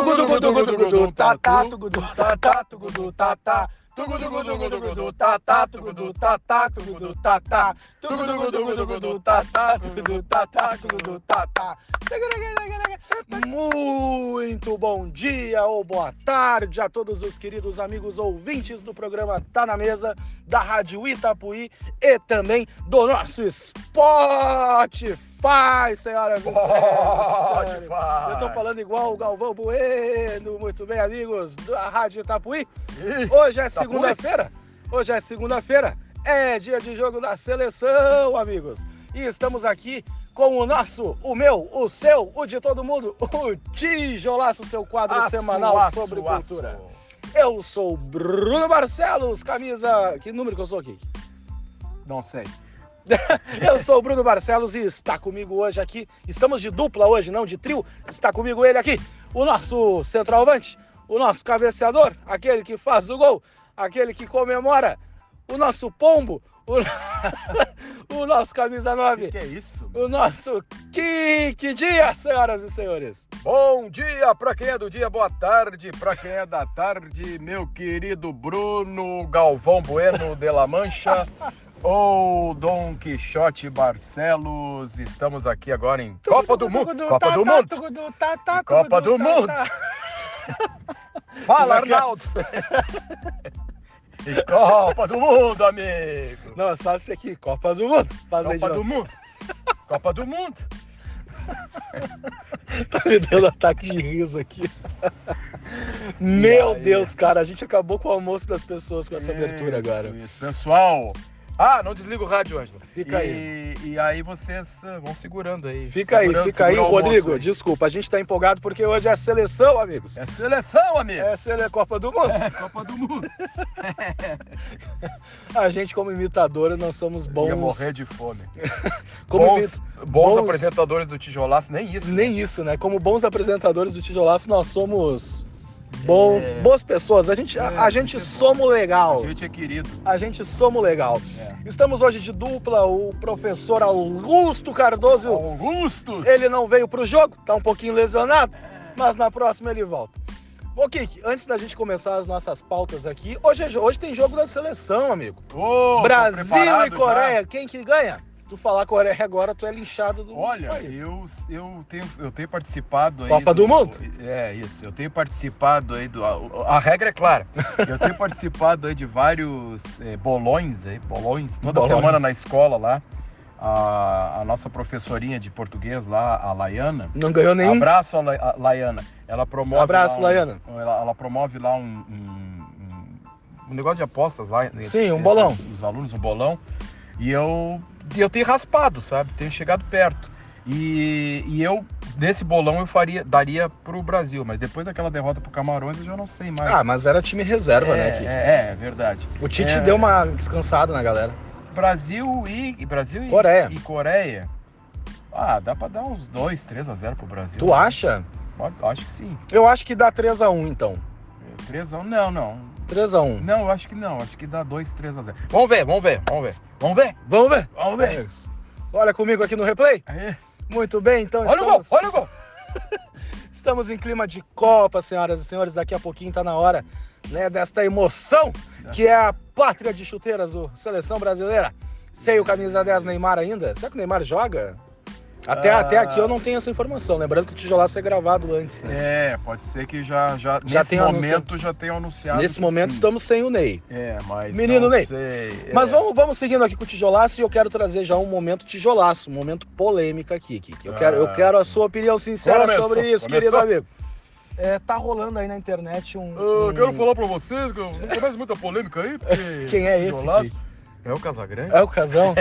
Tugudugu, tugudugu, tá, tá, tugudu, tá, tá, tugudu, tá, tá. Tugudugu, tugudugu, tá, tá, tugudu, tá, tá, tugudu, tá, tá. Tugudugu, tugudugu, tá, tá, tugudu, tá, tá, tugudu, tá, tá. Muito bom dia ou boa tarde a todos os queridos amigos ouvintes do programa Tá na Mesa, da Rádio Itapuí e também do nosso Spotify, senhoras e senhores. Eu tô falando igual o Galvão Bueno, muito bem, amigos da Rádio Itapuí. Hoje é segunda-feira, hoje é segunda-feira, é dia de jogo da seleção, amigos. E estamos aqui com o nosso, o meu, o seu, o de todo mundo, o Tijolaço, seu quadro Aço, semanal aço, sobre aço. cultura. Eu sou o Bruno Barcelos, camisa. Que número que eu sou aqui? Não sei. Eu sou o Bruno Barcelos e está comigo hoje aqui. Estamos de dupla hoje, não de trio. Está comigo ele aqui, o nosso centroavante, o nosso cabeceador, aquele que faz o gol, aquele que comemora, o nosso pombo, o, o nosso camisa 9, Que é isso? o nosso Kiki Dia, senhoras e senhores. Bom dia pra quem é do dia, boa tarde pra quem é da tarde, meu querido Bruno Galvão Bueno de la Mancha ou Dom Quixote Barcelos. Estamos aqui agora em Copa do Mundo. Copa do Mundo. Copa do Mundo. Fala, é é? Arnaldo. Copa do Mundo, amigo. Não, só esse aqui, Copa do Mundo. Faz aí de Copa do Mundo. Copa do Mundo. Tá me dando ataque de riso aqui. Meu? Deus, cara, a gente acabou com o almoço das pessoas com essa abertura Isso, agora. Isso, pessoal. Ah, não desliga o rádio, Ângelo. Fica e, aí. E aí vocês ah, vão segurando aí. Fica aí, Segurando, fica aí, o almoço Rodrigo. aí. Desculpa, a gente tá empolgado porque hoje é seleção, amigos. É seleção, amigo. É sele- Copa do Mundo. É, Copa do Mundo. A gente, como imitadora, nós somos bons. Ia morrer de fome. como bons, imi- bons bons- apresentadores do Tijolaço, nem isso. Nem isso, né? Como bons apresentadores do Tijolaço, nós somos bom, É. boas pessoas. A gente, É, a a gente gente é somos legal. A gente é querido. A gente somos legal. É. Estamos hoje de dupla, o professor Augusto Cardoso. Augustus. Ele não veio pro jogo, tá um pouquinho lesionado, mas na próxima ele volta. Ô, Kiki, antes da gente começar as nossas pautas aqui, hoje, é hoje tem jogo da seleção, amigo. Tô Brasil e já. Coreia, quem que ganha? Tu falar Coreia agora, tu é linchado do Olha, país. eu, eu, tenho, eu tenho participado aí. Copa do Mundo? É, isso. Eu tenho participado aí do. A, a regra é clara. Eu tenho participado aí de vários eh, bolões aí, bolões, toda Bolões. semana na escola lá. A, a nossa professorinha de português lá, a Laiana. Não ganhou nenhum. Abraço, a, La- a Laiana. Ela promove. Abraço, lá um- Laiana. Ela, ela promove lá um, um- um- um negócio de apostas lá. entre- Sim, um entre bolão. Os, os alunos, um bolão. E eu, eu tenho raspado, sabe? Tenho chegado perto. E, e eu, nesse bolão, eu faria, daria pro Brasil. Mas depois daquela derrota pro Camarões, eu já não sei mais. Ah, mas era time reserva, é, né, Kiki? é, é verdade. O Tite é. deu uma descansada na galera. Brasil e, Brasil e Coreia. E Coreia. Ah, dá pra dar uns 2, 3 a 0 pro Brasil. Tu acha? Acho que sim. Eu acho que dá 3x1, então. 3 a 1, não, não. 3x1. Não, eu acho que não. Acho que dá 2, 3 a 0. Vamos ver, vamos ver, vamos ver. Vamos ver? Vamos ver? Vamos ver. Olha comigo aqui no replay. Aí. Muito bem, então Olha o gol, estamos, olha o gol. estamos em clima de Copa, senhoras e senhores. Daqui a pouquinho tá na hora né, desta emoção que é a pátria de chuteiras, o Seleção Brasileira. Sei o camisa 10 Neymar ainda. Será que o Neymar joga? Até, Ah. até aqui eu não tenho essa informação. Lembrando que o tijolaço é gravado antes. né? É, pode ser que já, já, Já nesse tenha momento já tenham anunciado. Nesse que momento sim. estamos sem o Ney. É, mas. Menino não Ney. sei. Mas é. vamos, vamos seguindo aqui com o tijolaço e eu quero trazer já um momento tijolaço, um momento polêmica aqui, Kiki. Eu quero, eu Ah, quero a sua opinião sincera Começou, sobre isso, começou? querido amigo. É, tá rolando aí na internet um. Eu um- quero falar pra vocês que não começo muita polêmica aí, porque. Quem é esse, Tijolaço- Kiki? É o Casagrande? É o casão?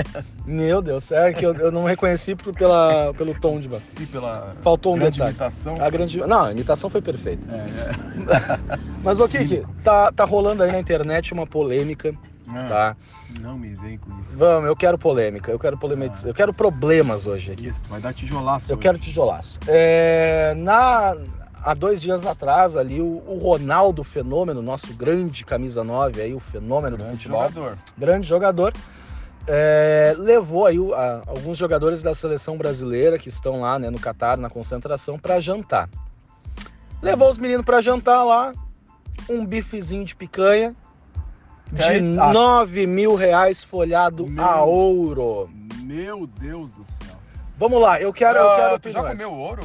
Meu Deus, é que eu, eu não reconheci por- pela, pelo tom de voz. Sim, pela Faltou um grande detalhe. imitação. A grande. Não, a imitação foi perfeita. É, Mas, ô Kiki, tá, tá rolando aí na internet uma polêmica, é. tá? Não me vem com isso. Vamos, eu quero polêmica, eu quero polemizar, eu quero problemas hoje aqui. Isso, vai dar tijolaço. Eu hoje. quero tijolaço. É, na, há dois dias atrás, ali, o, o Ronaldo Fenômeno, nosso grande camisa 9 aí, o fenômeno do Grande futebol, jogador. grande jogador, é, levou aí a- alguns jogadores da seleção brasileira que estão lá né, no Catar, na concentração, para jantar. Levou os meninos pra jantar lá, um bifezinho de picanha de Aí, ah. 9 mil reais folhado Meu. a ouro. Meu Deus do céu. Vamos lá, eu quero, eu Ah, quero tu já comeu ouro?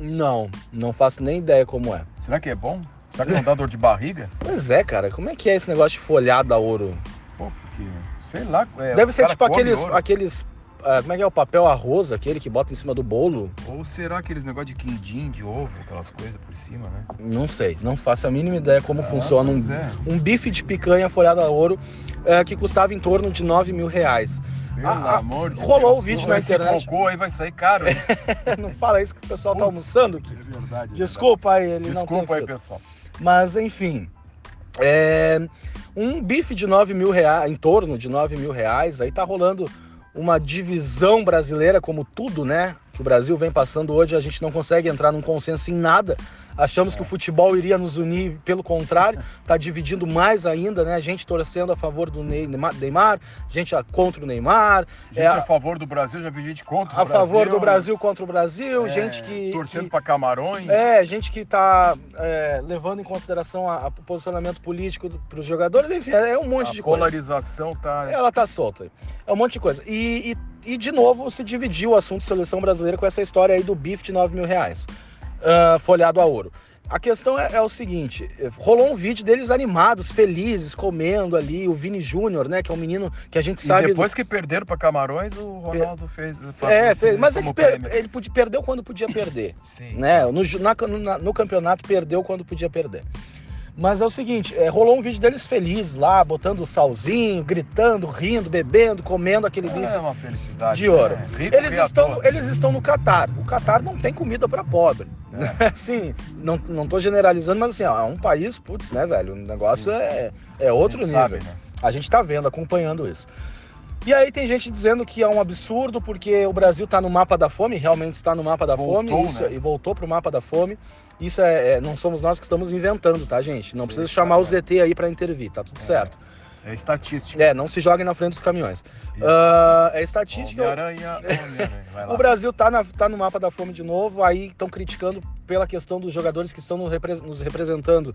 Não, não faço nem ideia como é. Será que é bom? Será que não dá dor de barriga? Pois é, cara, como é que é esse negócio de folhado a ouro? Pô, porque, sei lá. é, Deve ser tipo aqueles, ouro. aqueles ah, como é que é o papel arroz, aquele que bota em cima do bolo? Ou será aqueles negócio de quindim, de ovo, aquelas coisas por cima, né? Não sei, não faço a mínima ideia como funciona pois um, é. um bife de picanha folhado a ouro eh, que custava em torno de 9 mil reais. Pelo Ah, ah, amor de rolou Deus. o vídeo na internet. cocô aí vai sair caro, não fala isso que o pessoal tá Putz, almoçando. É é verdade. Desculpa aí, ele não Desculpa aí, pessoal. Mas enfim, é, um bife de 9 mil reais, em torno de 9 mil reais, aí tá rolando uma divisão brasileira, como tudo, né? Que o Brasil vem passando hoje, a gente não consegue entrar num consenso em nada. Achamos É. que o futebol iria nos unir, pelo contrário, tá dividindo mais ainda, né? Gente torcendo a favor do Ney- Neymar, gente a- contra o Neymar, Gente É, a favor do Brasil, já vi gente contra o a Brasil. favor do Brasil contra o Brasil, é, gente que. Torcendo pra Camarões. é, gente que tá é, levando em consideração a- a- o posicionamento político para os jogadores, enfim, é um monte a de coisa. polarização tá. Ela tá solta. É um monte de coisa. E, e, e, de novo, se dividiu o assunto seleção brasileira com essa história aí do bife de 9 mil reais, ah, folhado a ouro. A questão é, é o seguinte: rolou um vídeo deles animados, felizes, comendo ali, o Vini Júnior, né? Que é um menino que a gente E sabe. depois que perderam pra Camarões, o Ronaldo fez. É, assim, mas ele, per- ele podia, perdeu quando podia perder. Sim. né? No, na- no campeonato perdeu quando podia perder. Mas é o seguinte, é, rolou um vídeo deles felizes lá, botando o salzinho, gritando, rindo, bebendo, comendo aquele bife. É uma felicidade. De ouro. né? Rico Eles estão, eles estão no Catar. O Catar não tem comida para pobre. É. Assim, não, não tô generalizando, mas assim, ó, é um país, putz, né, velho? O negócio Sim. é, é outro Quem nível. sabe, né? A gente tá vendo, acompanhando isso. E aí tem gente dizendo que é um absurdo porque o Brasil tá no mapa da fome, realmente está no mapa da Voltou, fome, isso- né? e voltou pro mapa da fome. Isso é, é- não somos nós que estamos inventando, tá, gente? Não precisa chamar o. ZT aí para intervir, tá tudo É. certo. É estatística. É, não se joguem na frente dos caminhões. Ah, é estatística. Homem-Aranha, lá. O Brasil tá, na- tá no mapa da fome de novo, aí estão criticando pela questão dos jogadores que estão nos representando,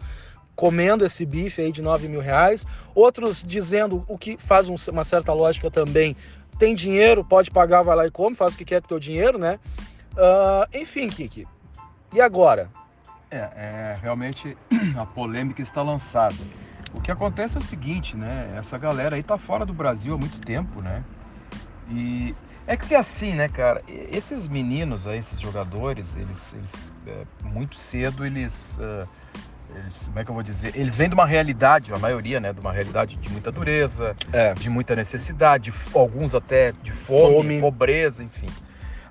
comendo esse bife aí de 9 mil reais. Outros dizendo o que faz um- uma certa lógica também. Tem dinheiro, pode pagar, vai lá e come, faz o que quer com o teu dinheiro, né? Ah, enfim, Kiki. E agora? É, é, realmente a polêmica está lançada. O que acontece é o seguinte, né? Essa galera aí tá fora do Brasil há muito tempo, né? E é que é assim, né, cara? Esses meninos aí, esses jogadores, eles, eles é, muito cedo eles, é, eles, como é que eu vou dizer? Eles vêm de uma realidade, a maioria, né? De uma realidade de muita dureza, É. de muita necessidade, f- alguns até de fome, Fome. pobreza, enfim.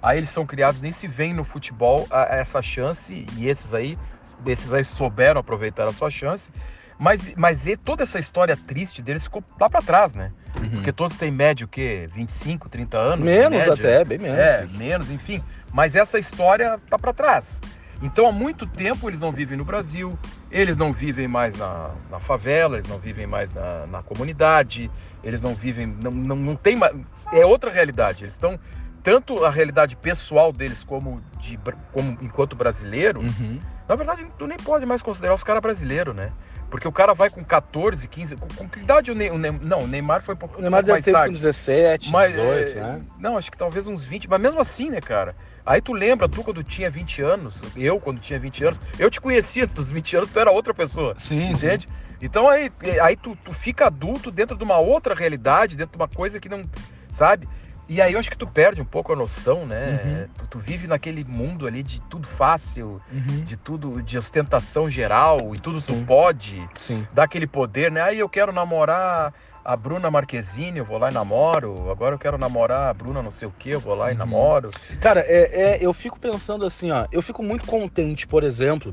Aí eles são criados, nem se vêem no futebol a- a essa chance, e esses aí, esses aí souberam aproveitar a sua chance. Mas, mas e toda essa história triste deles ficou lá pra trás, né? Porque todos têm média o quê? 25, 30 anos? menos média? até, bem menos. É, menos, enfim. Mas essa história tá pra trás. Então, há muito tempo eles não vivem no Brasil, eles não vivem mais na, na favela, eles não vivem mais na, na comunidade, eles não vivem. Não, não, não tem mais. É outra realidade. Eles estão. Tanto a realidade pessoal deles como, de, como enquanto brasileiro, Uhum. na verdade, tu nem pode mais considerar os caras brasileiros, né? Porque o cara vai com 14, 15. Com, com que idade o Neymar. Não, o Neymar foi pouco, O Neymar pouco deve mais ter com tarde. 17, Mas, 18, é, né? Não, acho que talvez uns 20, mas mesmo assim, né, cara? Aí tu lembra, tu quando tinha 20 anos, eu quando tinha 20 anos, eu te conhecia dos 20 anos, tu era outra pessoa, Sim, entende? Então aí, aí tu, tu fica adulto dentro de uma outra realidade, dentro de uma coisa que não, sabe? E aí eu acho que tu perde um pouco a noção, né? Uhum. Tu, tu vive naquele mundo ali de tudo fácil, Uhum. de tudo, de ostentação geral, e tudo Sim. tu pode, Sim. dá aquele poder, né? Aí eu quero namorar a Bruna Marquezine, eu vou lá e namoro. Agora eu quero namorar a Bruna não sei o que, eu vou lá e Uhum. namoro. Cara, é, é, eu fico pensando assim, ó. Eu fico muito contente, por exemplo,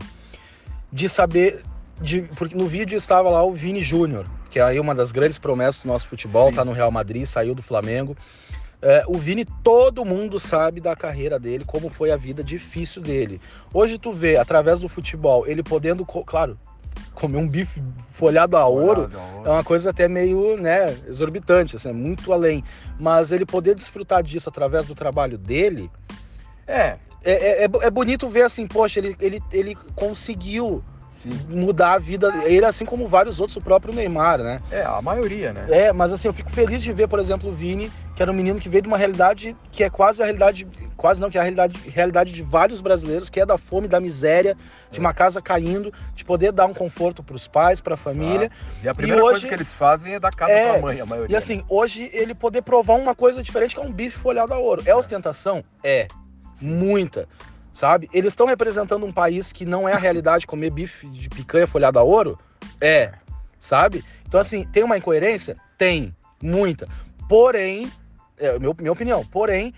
de saber. De, porque no vídeo estava lá o Vini Júnior, que é aí uma das grandes promessas do nosso futebol, Sim. tá no Real Madrid, saiu do Flamengo. É, o Vini, todo mundo sabe da carreira dele, como foi a vida difícil dele. Hoje tu vê, através do futebol, ele podendo, claro, comer um bife folhado a ouro, é uma coisa até meio, né, exorbitante, assim, é muito além. Mas ele poder desfrutar disso através do trabalho dele, É, É, é, é bonito ver assim, poxa, ele, ele, ele conseguiu sim. mudar a vida. Ele, assim como vários outros, o próprio Neymar, né? É, a maioria, né? É, mas assim, eu fico feliz de ver, por exemplo, o Vini, que era um menino que veio de uma realidade que é quase a realidade, quase não, que é a realidade, realidade de vários brasileiros, que é da fome, da miséria, de É. uma casa caindo, de poder dar um conforto para os pais, para a família. E a primeira hoje- coisa que eles fazem é dar casa É, pra mãe, a maioria. E assim, hoje ele poder provar uma coisa diferente que é um bife folhado a ouro. É ostentação? É. Muita. Sabe? Eles estão representando um país que não é a realidade comer bife de picanha folhado a ouro? É. Sabe? Então, assim, tem uma incoerência? Tem. Muita. Porém, é meu, minha opinião, porém,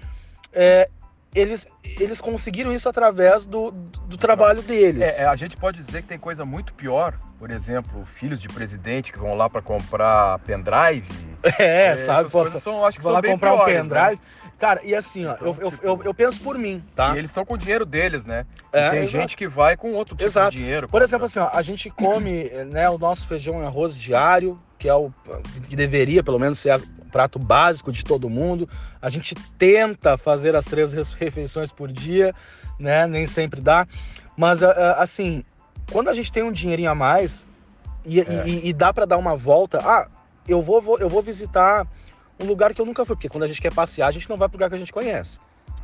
é, eles, eles conseguiram isso através do, do trabalho deles. É, é, a gente pode dizer que tem coisa muito pior. Por exemplo, filhos de presidente que vão lá pra comprar pendrive. É, sabe? Essas coisas são, acho que Vou são lá comprar um piores, né? Cara, e assim, ó, eu, Então, eu, tipo- eu, eu penso por mim, tá? E eles estão com o dinheiro deles, né? É, tem exato. gente que vai com outro tipo Exato. de dinheiro. Por exemplo, assim, ó, a gente come né, o nosso feijão e arroz diário, que é o que deveria, pelo menos, ser o prato básico de todo mundo. A gente tenta fazer as três refeições por dia, né? Nem sempre dá. Mas, a- a- assim, quando a gente tem um dinheirinho a mais e, É. e- e dá para dar uma volta, ah, eu vou, vou- eu vou visitar um lugar que eu nunca fui, porque quando a gente quer passear, a gente não vai pro lugar que a gente conhece.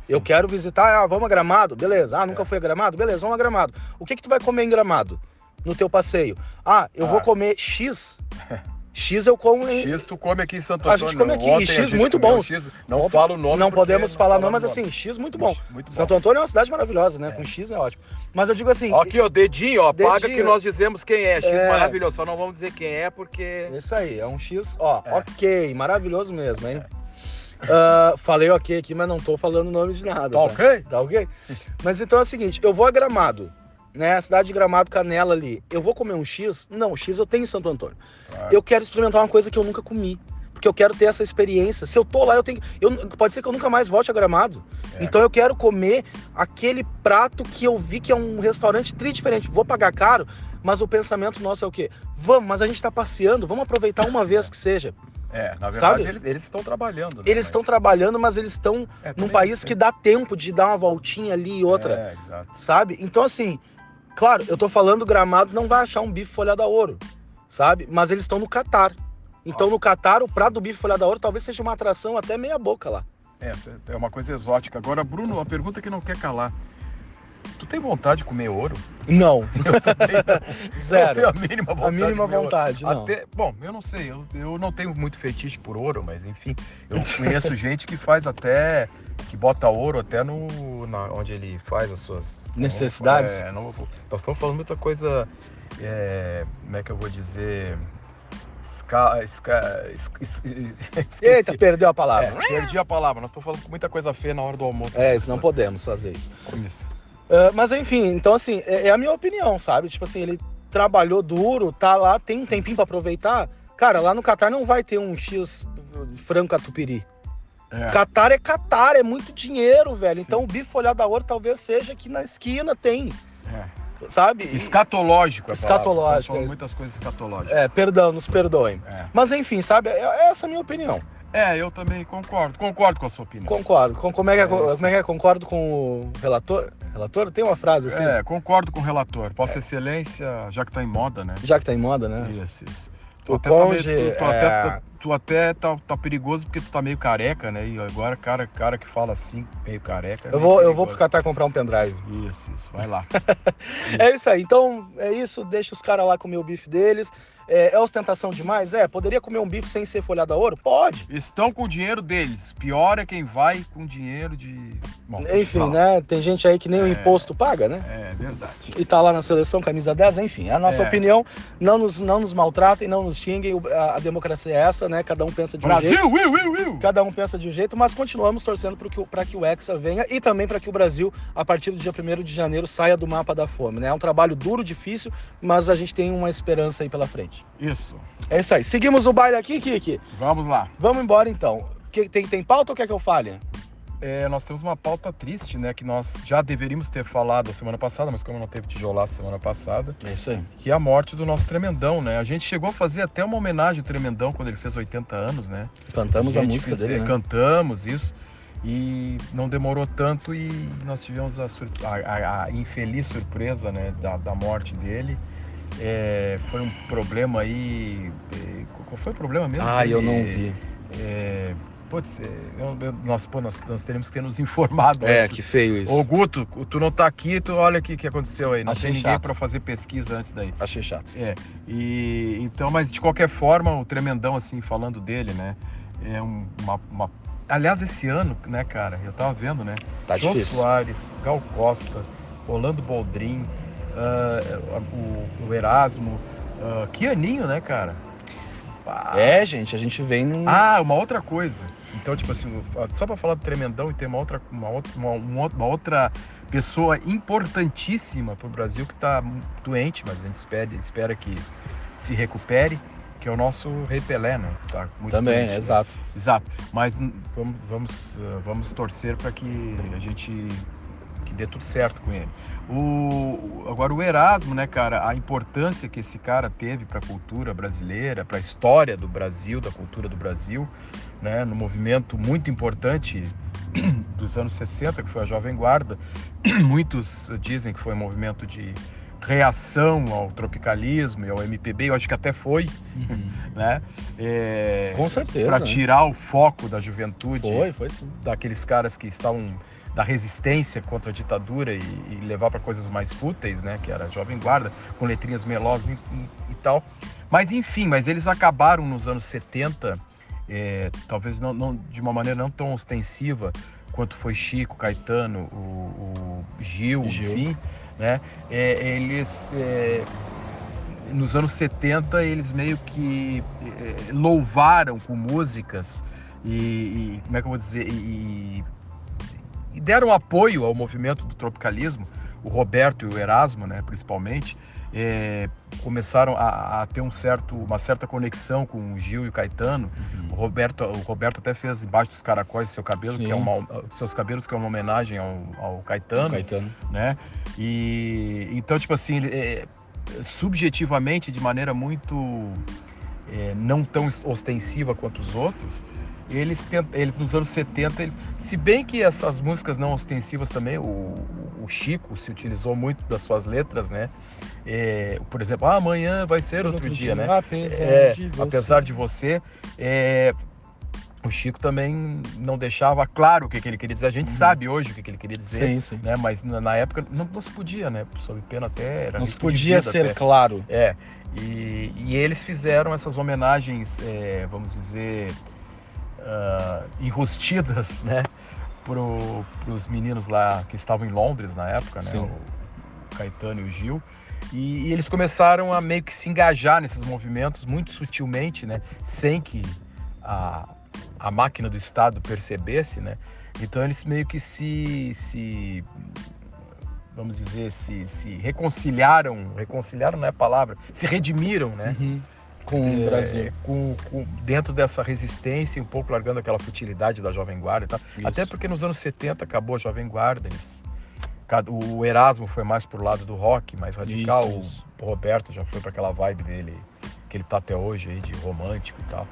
Eu quero visitar, ah, vamos a Gramado? Beleza. Ah, nunca É. fui a Gramado? Beleza, vamos a Gramado. O que que tu vai comer em Gramado? No teu passeio? Ah, eu Ah. vou comer X. X eu como em... X tu come aqui em Santo A Antônio. gente come aqui, Ontem a X muito bom. X, não falo o nome. Não podemos falar não, mas assim, X muito bom. Muito bom. Santo Antônio é uma cidade maravilhosa, né? É. Com X é ótimo. Mas eu digo assim, Aqui, ó, dedinho, ó. Paga Dedinho. que nós dizemos quem é. X É. maravilhoso. Só não vamos dizer quem é porque. isso aí, é um X, ó, É. ok, maravilhoso mesmo, hein? Ah, falei ok aqui, mas não tô falando o nome de nada. Tá tá? ok? Tá ok? Mas então é o seguinte, eu vou a Gramado, né? A cidade de Gramado, Canela ali. Eu vou comer um X? Não, X eu tenho em Santo Antônio. Claro. Eu quero experimentar uma coisa que eu nunca comi. Porque eu quero ter essa experiência. Se eu tô lá, eu tenho. Eu, pode ser que eu nunca mais volte a Gramado. É. Então eu quero comer aquele prato que eu vi que é um restaurante tri diferente. Vou pagar caro, mas o pensamento nosso é o quê? Vamos, mas a gente tá passeando, vamos aproveitar uma vez que seja. É, na verdade, eles, eles estão trabalhando. né, Eles estão trabalhando, mas eles estão É, num país tem- que dá tempo de dar uma voltinha ali e outra. É, exato. sabe? Então, assim, claro, eu tô falando gramado, não vai achar um bife folhado a ouro, sabe? Mas eles estão no Catar. Então, no Catar, o prato do bife folhado a ouro talvez seja uma atração até meia boca lá. É, é uma coisa exótica. Agora, Bruno, a pergunta que não quer calar. Tu tem vontade de comer ouro? Não, Eu também zero. Eu tenho a mínima vontade. A mínima vontade, não. Até, bom, eu não sei, eu, eu não tenho muito fetiche por ouro, mas enfim, eu conheço gente que faz até, que bota ouro até no, na, onde ele faz as suas Necessidades? É, não, nós estamos falando muita coisa, é, como é que eu vou dizer, esca, esca, es- es- Eita, perdeu a É, palavra. perdi a palavra, nós estamos falando muita coisa feia na hora do almoço. É, isso não podemos fazer isso. Isso. Ah, mas enfim, então assim, é, é a minha opinião, sabe? Tipo assim, ele trabalhou duro, tá lá, tem um tempinho pra aproveitar. Cara, lá no Catar não vai ter um X frango catupiry. É. Catar é Catar, é muito dinheiro, velho. Sim. Então o bife folhado a ouro talvez seja que na esquina tem, É. sabe? Escatológico, é palavra. Escatológico, é. muitas coisas escatológicas. É, perdão, nos perdoem. É. Mas enfim, sabe? É, é essa a minha opinião. É, eu também concordo. Concordo com a sua opinião. Concordo. Com, como, é que é, É isso. como é que é? Concordo com o relator? Relator? Tem uma frase assim? É, concordo com o relator. Vossa Excelência, já que tá em moda, né? Já que tá em moda, né? Isso, isso. O Tu até, tá, meio- conge, tu, tu é, até, tu até tá, tá perigoso porque tu tá meio careca, né? E agora, cara, cara que fala assim, meio careca. é Eu meio vou, eu vou pro. Catar comprar um pendrive. Isso, isso. Vai lá. É isso aí. Então, é isso. Deixa os caras lá comer o bife deles. É, é ostentação demais? É. Poderia comer um bife sem ser folhado a ouro? Pode. Estão com o dinheiro deles. Pior é quem vai com dinheiro de. Bom, Enfim, né? Tem gente aí que nem o É. imposto paga, né? É verdade. E tá lá na seleção, camisa 10, enfim. A nossa É. opinião, não nos, não nos maltratem, não nos xinguem. o- A, a democracia é essa, né? Cada um pensa de um jeito. Brasil, will, will, will. Cada um pensa de um jeito, mas continuamos torcendo para que, o- pra que o Hexa venha e também para que o Brasil, a partir do dia 1 de janeiro, saia do mapa da fome. Né? É um trabalho duro, difícil, mas a gente tem uma esperança aí pela frente. Isso. É isso aí. Seguimos o baile aqui, Kiki. Vamos lá. Vamos embora então. Que- Tem, tem pauta ou quer que eu fale? É, nós temos uma pauta triste, né? Que nós já deveríamos ter falado a semana passada, mas como não teve tijolar semana passada, É isso aí. que é a morte do nosso Tremendão, né? A gente chegou a fazer até uma homenagem ao Tremendão quando ele fez 80 anos, né? Cantamos a, gente música fizer- dele, né? Cantamos isso. E não demorou tanto e nós tivemos a, a, a infeliz surpresa né, da, da morte dele. É, foi um problema aí. É, qual foi o problema mesmo? Ah, eu não vi. É, putz, é, eu, eu, nós, pô, nós, nós teríamos que ter nos informado. É, antes. que feio isso. Ô, Guto, tu não tá aqui, tu olha o que, que aconteceu aí. Não Achei tem ninguém para fazer pesquisa antes daí. Achei chato. É, e então, mas de qualquer forma, o Tremendão, assim, falando dele, né? É um, uma, uma, Aliás, esse ano, né, cara, eu tava vendo, né? Tá Jô difícil. Soares, Gal Costa, Orlando Boldrin, uh, o, o, Erasmo, uh, que aninho, né, cara? É, gente, a gente vem num... Ah, uma outra coisa. Então, tipo assim, só para falar do Tremendão e ter uma outra, uma outra, uma, uma outra pessoa importantíssima para o Brasil que está doente, mas a gente espera, espera que se recupere, que é o nosso Rei Pelé, né? Tá Também, doente, né? exato. Exato. Mas vamos, vamos, vamos torcer para que a gente que dê tudo certo com ele. O, agora o Erasmo, né, cara, a importância que esse cara teve para a cultura brasileira, para a história do Brasil, da cultura do Brasil, né, no movimento muito importante dos anos 60, que foi a Jovem Guarda. Muitos dizem que foi um movimento de reação ao tropicalismo e ao MPB, eu acho que até foi, uhum. né? É, Com certeza. Para tirar o foco da juventude. Foi, foi sim. Daqueles caras que estavam da resistência contra a ditadura e, e levar para coisas mais fúteis, né? Que era a Jovem Guarda, com letrinhas melosas e, e, e tal. Mas enfim, mas eles acabaram nos anos 70, é, talvez não, não, de uma maneira não tão ostensiva quanto foi Chico, Caetano, o, o Gil, Gil, enfim, né? É, eles é, nos anos 70 eles meio que é, louvaram com músicas e, e, como é que eu vou dizer e, e deram apoio ao movimento do tropicalismo, o Roberto e o Erasmo, né, principalmente, é, começaram a, a, ter um certo, uma certa conexão com o Gil e o Caetano. Uhum. O, Roberto, o Roberto até fez embaixo dos caracóis seu cabelo, Sim. que é uma, seus cabelos que é uma homenagem ao, ao Caetano, Caetano, né? E então tipo assim, é, subjetivamente, de maneira muito é, não tão ostensiva quanto os outros, eles, eles nos anos 70, eles, se bem que essas músicas não ostensivas também, o, o Chico se utilizou muito das suas letras, né? É, por exemplo, ah, amanhã vai ser, outro, outro, dia, dia né? Apesar, é, de, você. apesar de você. É, o Chico também não deixava claro o que, que ele queria dizer. A gente uhum. sabe hoje o que, que ele queria dizer, sim, sim. né? Mas na, na época não, não, se podia, né? Sob pena até era não se podia ser até. claro. É. E, e, eles fizeram essas homenagens, é, vamos dizer, uh, enrustidas, né? Para os meninos lá que estavam em Londres na época, né? O Caetano e o Gil. E, e, eles começaram a meio que se engajar nesses movimentos muito sutilmente, né? Sem que a, a máquina do Estado percebesse, né? Então eles meio que se, se vamos dizer, se, se reconciliaram, reconciliaram não é a palavra, se redimiram, né? Uhum com é. Com, com, dentro dessa resistência, um pouco largando aquela futilidade da Jovem Guarda e tal. Até porque nos anos 70 acabou a Jovem Guarda, eles, o Erasmo foi mais pro lado do rock, mais radical. Isso, isso. O Roberto já foi para aquela vibe dele, que ele tá até hoje aí, de romântico e tal.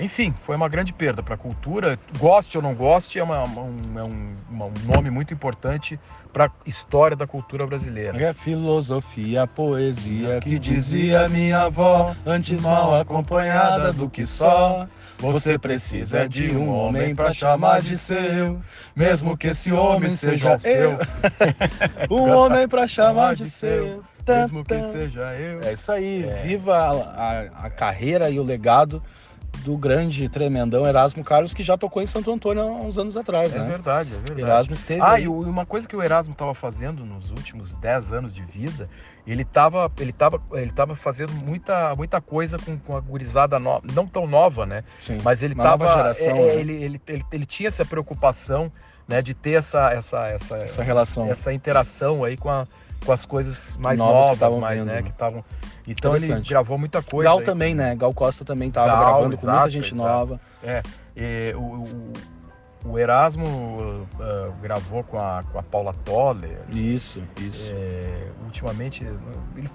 Enfim, foi uma grande perda para a cultura. Goste ou não goste, é, uma, um, é um, um, nome muito importante para a história da cultura brasileira. É filosofia, poesia que dizia minha avó, antes mal acompanhada do que só. Você precisa de um homem para chamar de seu, mesmo que esse homem seja o seu. um homem para chamar de seu. Mesmo que seja eu. É isso aí. É. Viva a, a, a carreira e o legado do grande tremendão Erasmo Carlos, que já tocou em Santo Antônio há uns anos atrás, é né? Verdade, é verdade. Erasmo esteve. Ah, aí. e uma coisa que o Erasmo estava fazendo nos últimos 10 anos de vida, ele estava ele tava, ele tava fazendo muita, muita coisa com, com a gurizada no, não tão nova, né? Sim, Mas ele estava. É, é, né? ele, ele, ele, ele tinha essa preocupação né, de ter essa, essa, essa, essa relação, essa interação aí com, a, com as coisas mais novas, novas mais, né, que estavam então ele gravou muita coisa. Gal aí, também, né? Gal Costa também tava Gal, gravando exato, com muita gente exato. nova. É. E, o, o, o, Erasmo uh, gravou com a, com a Paula Toller. Isso, isso. É, ultimamente, ele,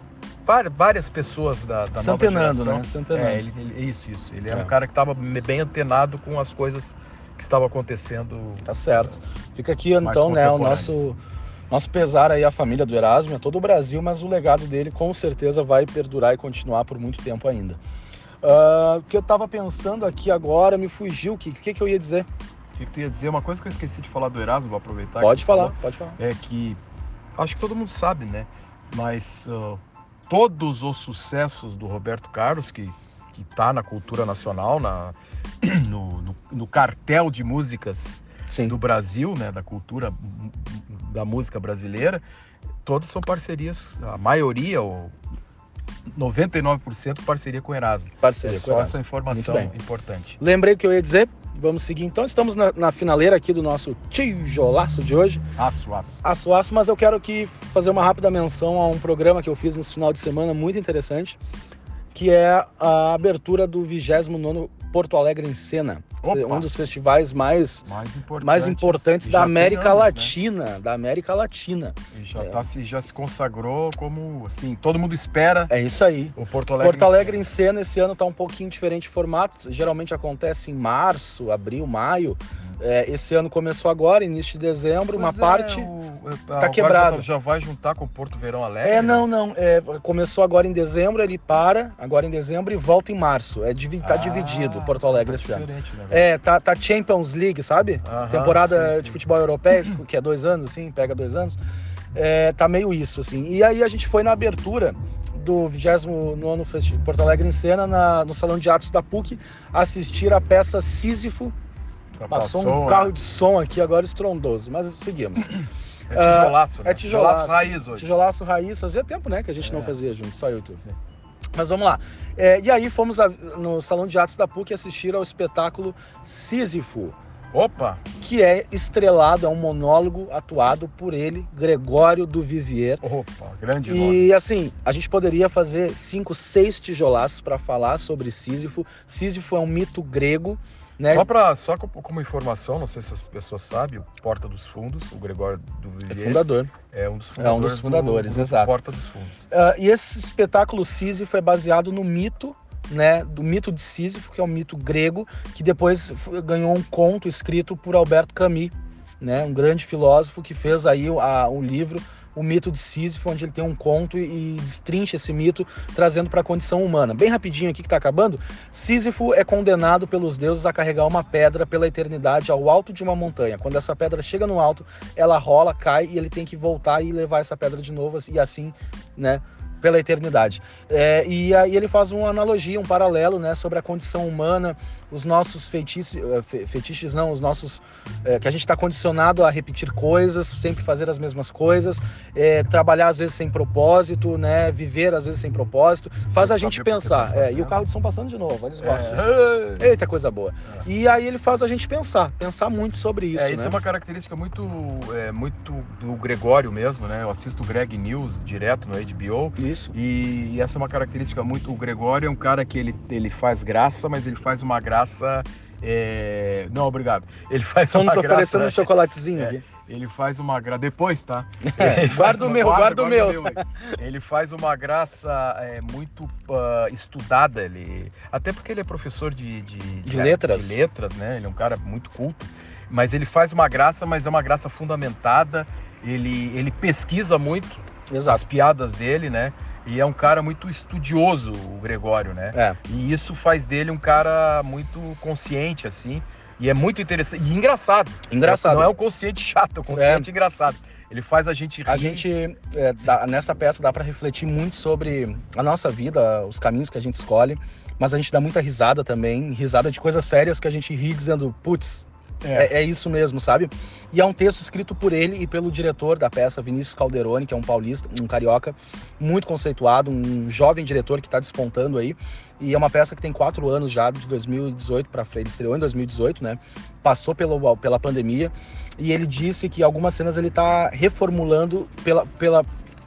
várias pessoas da, da nova geração. né? Santenando. É, ele, ele, isso, isso. Ele é, é um cara que estava bem antenado com as coisas que estava acontecendo. Tá certo. Fica aqui então, né, o nosso nosso pesar aí à família do Erasmo, a todo o Brasil, mas o legado dele com certeza vai perdurar e continuar por muito tempo ainda. Uh, o que eu estava pensando aqui agora me fugiu, o que, que, que eu ia dizer? O que, que tu ia dizer? Uma coisa que eu esqueci de falar do Erasmo, vou aproveitar. Pode falar, falou, pode falar. É que acho que todo mundo sabe, né? Mas uh, todos os sucessos do Roberto Carlos, que que está na cultura nacional, na, no, no, no cartel de músicas Sim. do Brasil, né, da cultura da música brasileira, todos são parcerias, a maioria, ou 99% parceria com o Erasmo. Parceria é com só Erasmo. essa informação importante. Lembrei o que eu ia dizer, vamos seguir então. Estamos na, na, finaleira aqui do nosso tijolaço de hoje. Aço, aço. Aço, aço, mas eu quero aqui fazer uma rápida menção a um programa que eu fiz nesse final de semana muito interessante que é a abertura do 29 Porto Alegre em Cena. Opa. Um dos festivais mais, mais, importantes, mais importantes da América anos, né? Latina. Né? Da América Latina. E já, é. tá, já se consagrou como, assim, todo mundo espera. É isso aí. O Porto Alegre, Porto Alegre em, Cena. em Cena esse ano está um pouquinho diferente de formato. Geralmente acontece em março, abril, maio. É, esse ano começou agora, início de dezembro, pois uma é, parte está quebrada. Já vai juntar com o Porto Verão Alegre? É, não, não. É, começou agora em dezembro, ele para agora em dezembro e volta em março. É, tá ah, dividido Porto Alegre tá esse ano. Né, é, tá, tá Champions League, sabe? Aham, Temporada sim, sim. de futebol europeu, que é dois anos, assim, pega dois anos. É, tá meio isso, assim. E aí a gente foi na abertura do 29 Festival Porto Alegre em Cena, na, no Salão de Atos da PUC, assistir a peça Sísifo, Tá Passou um carro de som aqui agora estrondoso, mas seguimos. É tijolaço, né? É tijolaço. tijolaço raiz hoje. Tijolaço raiz, fazia tempo, né, que a gente é. não fazia junto, só eu e tu. Sim. Mas vamos lá. É, e aí fomos a, no Salão de Atos da PUC assistir ao espetáculo Sísifo. Opa! Que é estrelado, é um monólogo atuado por ele, Gregório do Vivier. Opa, grande E nome. assim, a gente poderia fazer cinco, seis tijolaços para falar sobre Sísifo. Sísifo é um mito grego né? Só, pra, só como informação, não sei se as pessoas sabem, o Porta dos Fundos, o Gregório do Vivier, é fundador. É um dos fundadores, é um dos fundadores do, do exato. Porta dos Fundos. Uh, e esse espetáculo Sísifo é baseado no mito né, do mito de Sísifo, que é um mito grego, que depois ganhou um conto escrito por Alberto Camus, né, um grande filósofo que fez aí a, um livro o mito de Sísifo, onde ele tem um conto e, destrincha esse mito, trazendo para a condição humana. Bem rapidinho aqui que está acabando, Sísifo é condenado pelos deuses a carregar uma pedra pela eternidade ao alto de uma montanha. Quando essa pedra chega no alto, ela rola, cai e ele tem que voltar e levar essa pedra de novo e assim, né, pela eternidade. É, e aí ele faz uma analogia, um paralelo, né, sobre a condição humana, os nossos feitiços, eh, fetiches não, os nossos é, que a gente está condicionado a repetir coisas, sempre fazer as mesmas coisas, é, trabalhar às vezes sem propósito, né, viver às vezes sem propósito, faz a gente pensar. Tá e o carro de som passando de novo, eles gostam. É. Eita coisa boa. E aí ele faz a gente pensar, pensar muito sobre isso. É, isso né? é uma característica muito, muito do Gregório mesmo, né? Eu assisto o Greg News direto no HBO. Isso. E, e essa é uma característica muito. O Gregório é um cara que ele, ele faz graça, mas ele faz uma graça. É... Não, obrigado. Ele faz Estamos uma graça. oferecendo um chocolatezinho é, aqui. Ele faz uma graça. Depois, tá? É, guarda o meu, guarda, o meu. ele faz uma graça é, muito uh, estudada. Ele... Até porque ele é professor de, de, de, de letras. De letras, né? Ele é um cara muito culto. Mas ele faz uma graça, mas é uma graça fundamentada. Ele, ele pesquisa muito Exato. as piadas dele, né? E é um cara muito estudioso, o Gregório, né? É. E isso faz dele um cara muito consciente, assim. E é muito interessante. E engraçado. Engraçado. Não é um consciente chato, é um consciente é. engraçado. Ele faz a gente rir. A gente, é, dá, nessa peça, dá para refletir muito sobre a nossa vida, os caminhos que a gente escolhe. Mas a gente dá muita risada também, risada de coisas sérias que a gente ri dizendo, putz, é. é. É, isso mesmo, sabe? E é um texto escrito por ele e pelo diretor da peça, Vinícius Calderoni, que é um paulista, um carioca, muito conceituado, um jovem diretor que está despontando aí. E é uma peça que tem quatro anos já, de 2018 para frente. Estreou em 2018, né? Passou pelo, pela pandemia. E ele disse que algumas cenas ele está reformulando pela, pela,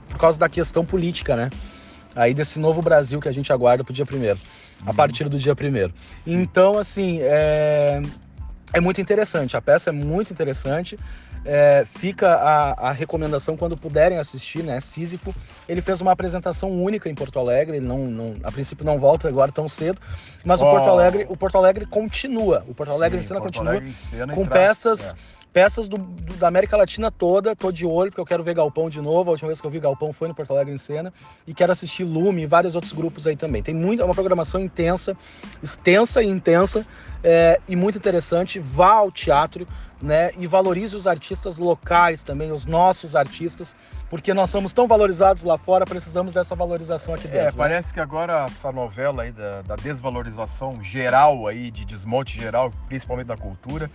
por causa da questão política, né? Aí desse novo Brasil que a gente aguarda pro dia primeiro. Uhum. A partir do dia primeiro. Então, assim, é é muito interessante. A peça é muito interessante. É, fica a, a, recomendação quando puderem assistir, né? Sísifo. Ele fez uma apresentação única em Porto Alegre. Ele não, não a princípio não volta agora tão cedo, mas oh. o Porto Alegre, o Porto Alegre continua. O Porto Alegre Sim, em cena Porto continua em cena com peças. É peças do, do, da América Latina toda. Tô de olho, porque eu quero ver Galpão de novo. A última vez que eu vi Galpão foi no Porto Alegre em cena. E quero assistir Lume e vários outros grupos aí também. Tem muito, é uma programação intensa, extensa e intensa, é, e muito interessante. Vá ao teatro, né? E valorize os artistas locais também, os nossos artistas, porque nós somos tão valorizados lá fora, precisamos dessa valorização aqui dentro. É, né? parece que agora essa novela aí da, da desvalorização geral aí, de desmonte geral, principalmente da cultura,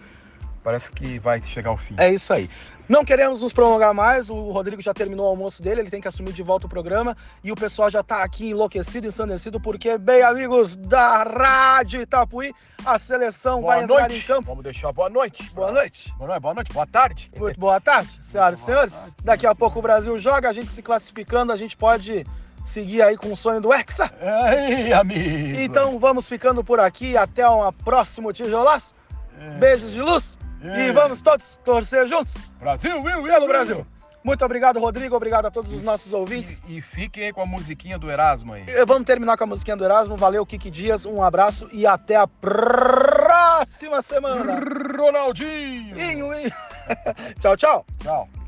parece que vai chegar ao fim. É isso aí. Não queremos nos prolongar mais, o Rodrigo já terminou o almoço dele, ele tem que assumir de volta o programa e o pessoal já está aqui enlouquecido, ensandecido, porque, bem, amigos da Rádio Itapuí, a seleção boa vai noite. entrar em campo. Vamos deixar boa noite. Boa noite. Boa noite, boa noite, boa tarde. Muito boa tarde, senhoras e senhores. Tarde. Daqui a pouco o Brasil joga, a gente se classificando, a gente pode seguir aí com o sonho do Hexa. Aí, amigo. Então vamos ficando por aqui, até um próximo tijolaço. É. Beijos de luz. E vamos todos torcer juntos. Brasil, Will, Will, Brasil. Muito obrigado, Rodrigo. Obrigado a todos os nossos ouvintes. E, e fiquem aí com a musiquinha do Erasmo aí. Vamos terminar com a musiquinha do Erasmo. Valeu, Kiki Dias. Um abraço e até a próxima semana. Ronaldinho. tchau, tchau. Tchau.